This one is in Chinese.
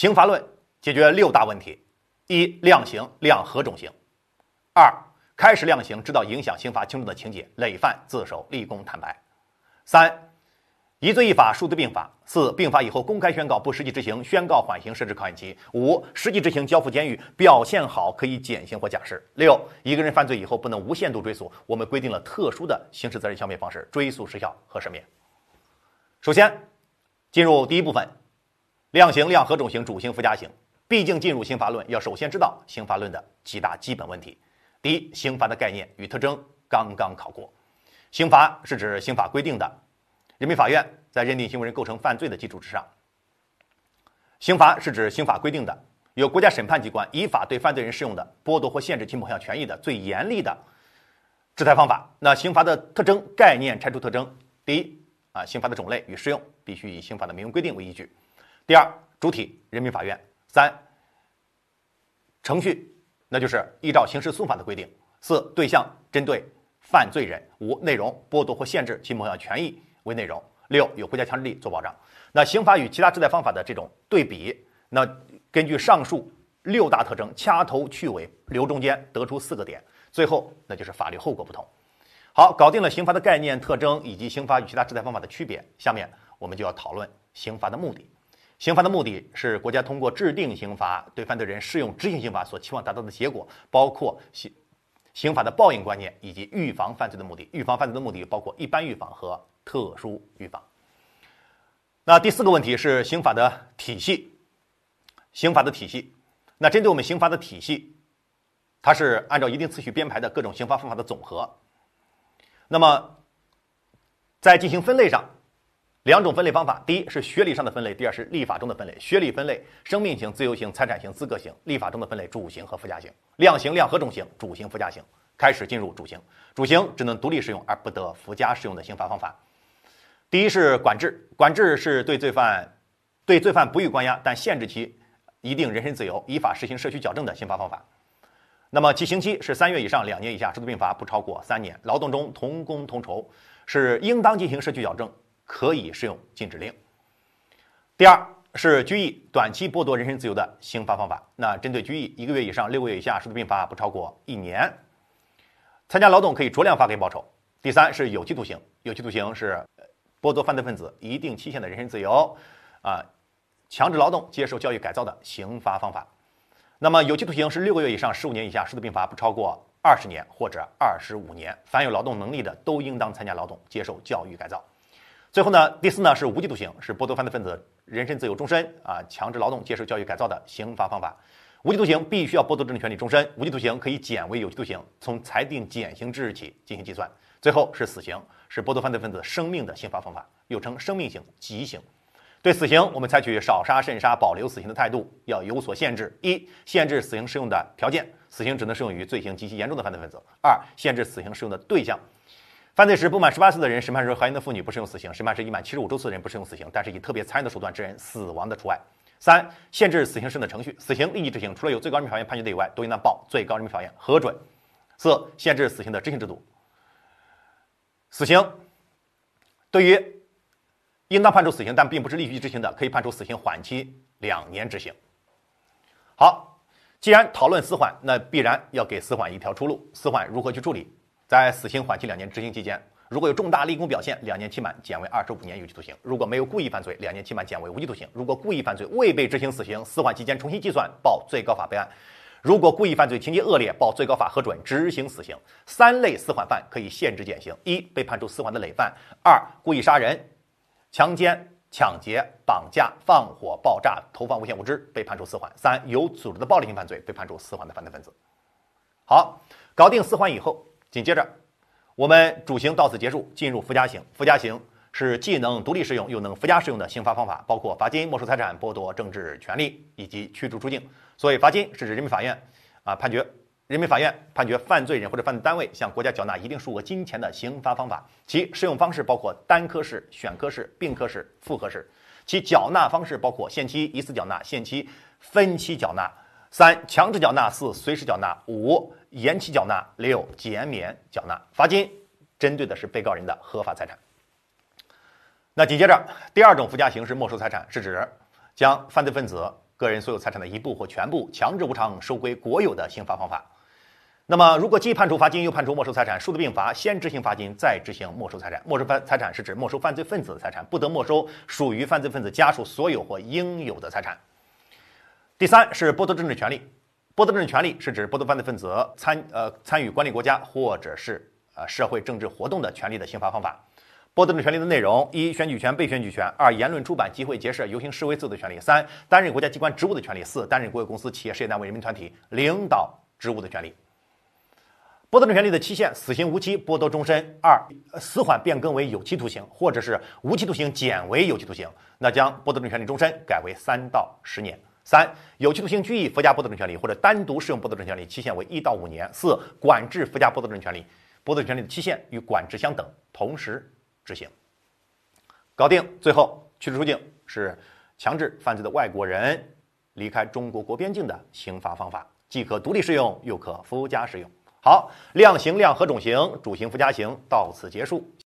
刑罚论解决六大问题：一、量刑，量何种刑；二、开始量刑，知道影响刑罚轻重的情节，累犯自首、立功、坦白；三、一罪一法，数罪并罚；四、并罚以后公开宣告，不实际执行，宣告缓刑，设置考验期；五、实际执行，交付监狱，表现好可以减刑或假释；六、一个人犯罪以后不能无限度追诉，我们规定了特殊的刑事责任消灭方式，追诉时效和赦免。首先，进入第一部分，量刑、量何种刑，主刑、附加刑。毕竟进入刑罚论，要首先知道刑罚论的几大基本问题。第一，刑罚的概念与特征，刚刚考过。刑罚是指刑法规定的。人民法院在认定行为人构成犯罪的基础之上，刑罚是指刑法规定的由国家审判机关依法对犯罪人适用的剥夺或限制其某项权益的最严厉的制裁方法。那刑罚的特征概念拆除特征：第一啊，刑罚的种类与适用必须以刑法的明文规定为依据；第二，主体人民法院；三，程序那就是依照刑事诉讼法的规定；四，对象针对犯罪人；五，内容剥夺或限制其某项权益。为内容六有国家强制力做保障，那刑法与其他制裁方法的这种对比，那根据上述六大特征，掐头去尾留中间，得出四个点，最后那就是法律后果不同。好，搞定了刑罚的概念特征以及刑罚与其他制裁方法的区别，下面我们就要讨论刑罚的目的。刑罚的目的是国家通过制定刑罚对犯罪人适用执行刑罚所期望达到的结果，包括刑刑法的报应观念以及预防犯罪的目的。预防犯罪的目的包括一般预防和。特殊预防。那第四个问题是刑法的体系，刑法的体系。那针对我们刑法的体系，它是按照一定次序编排的各种刑罚方法的总和。那么，在进行分类上，两种分类方法：第一是学理上的分类，第二是立法中的分类。学理分类：生命型、自由型、财产型、资格型；立法中的分类：主刑和附加刑。量刑量何种刑？主刑、附加刑。开始进入主刑，主刑只能独立适用而不得附加适用的刑罚方法。第一是管制，管制是对罪犯对罪犯不予关押，但限制其一定人身自由，依法实行社区矫正的刑罚方法。那么其刑期是三月以上两年以下，数罪并罚不超过三年。劳动中同工同酬是应当进行社区矫正，可以适用禁止令。第二是拘役，短期剥夺人身自由的刑罚方法。那针对拘役一个月以上六个月以下，数罪并罚不超过一年。参加劳动可以酌量发给报酬。第三是有期徒刑，有期徒刑是。剥夺犯罪分子一定期限的人身自由，啊，强制劳动、接受教育改造的刑罚方法。那么有期徒刑是六个月以上十五年以下，数罪并罚不超过二十年或者二十五年。凡有劳动能力的，都应当参加劳动、接受教育改造。最后呢，第四呢是无期徒刑，是剥夺犯罪分子人身自由终身啊，强制劳动、接受教育改造的刑罚方法。无期徒刑必须要剥夺政治权利终身，无期徒刑可以减为有期徒刑，从裁定减刑之日起进行计算。最后是死刑。是剥夺犯罪分子生命的刑罚方法，又称生命刑、极刑。对死刑，我们采取少杀慎杀、保留死刑的态度，要有所限制：一、限制死刑适用的条件，死刑只能适用于罪行极其严重的犯罪分子；二、限制死刑适用的对象，犯罪时不满十八岁的人、审判时怀孕的妇女不适用死刑；审判时已满七十五周岁的人不适用死刑，但是以特别残忍的手段致人死亡的除外；三、限制死刑适用的程序，死刑立即执行，除了有最高人民法院判决的以外，都应当报最高人民法院核准；四、限制死刑的执行制度。死刑对于应当判处死刑但并不是立即执行的，可以判处死刑缓期两年执行。好，既然讨论死缓，那必然要给死缓一条出路。死缓如何去处理？在死刑缓期两年执行期间，如果有重大立功表现，两年期满减为二十五年有期徒刑；如果没有故意犯罪，两年期满减为无期徒刑；如果故意犯罪未被执行死刑，死缓期间重新计算，报最高法备案。如果故意犯罪情节恶劣，报最高法核准执行死刑。三类死缓犯可以限制减刑：一、被判处死缓的累犯；二、故意杀人、强奸、抢劫、绑架、放火、爆炸、投放危险物质被判处死缓；三、有组织的暴力性犯罪被判处死缓的犯罪分子。好，搞定死缓以后，紧接着我们主刑到此结束，进入附加刑。附加刑是既能独立适用又能附加适用的刑罚方法，包括罚金、没收财产、剥夺政治权利以及驱逐出境。所以，罚金是指人民法院啊判决人民法院判决犯罪人或者犯罪单位向国家缴纳一定数额金钱的刑罚方法。其适用方式包括单科式、选科式、并科式、复科式。其缴纳方式包括限期一次缴纳、限期分期缴纳、三强制缴纳、四随时缴纳、五延期缴纳、六减免缴纳。罚金针对的是被告人的合法财产。那紧接着，第二种附加刑是没收财产，是指将犯罪分子。个人所有财产的一部或全部强制无偿收归国有的刑罚方法。那么，如果既判处罚金又判处没收财产，数字并罚，先执行罚金，再执行没收财产。没收犯财产是指没收犯罪分子的财产，不得没收属于犯罪分子家属所有或应有的财产。第三是剥夺政治权利，剥夺政治权利是指剥夺犯罪分子参呃参与管理国家或者是呃社会政治活动的权利的刑罚方法。剥夺政治权利的内容：一、选举权、被选举权；二、言论、出版、集会、结社、游行、示威自由的权利；三、担任国家机关职务的权利；四、担任国有公司、企业、事业单位、人民团体领导职务的权利。剥夺政治权利的期限：死刑无期，剥夺终身；二、死缓变更为有期徒刑，或者是无期徒刑减为有期徒刑，那将剥夺政治权利终身改为三到十年。三、有期徒刑拘役附加剥夺政权利，或者单独适用剥夺政权利，期限为一到五年。四、管制附加剥夺政权利，剥夺权利的期限与管制相等，同时执行。搞定。最后，驱逐出境是强制犯罪的外国人离开中国国边境的刑罚方法，既可独立适用，又可附加适用。好，量刑、量和种刑、主刑、附加刑到此结束。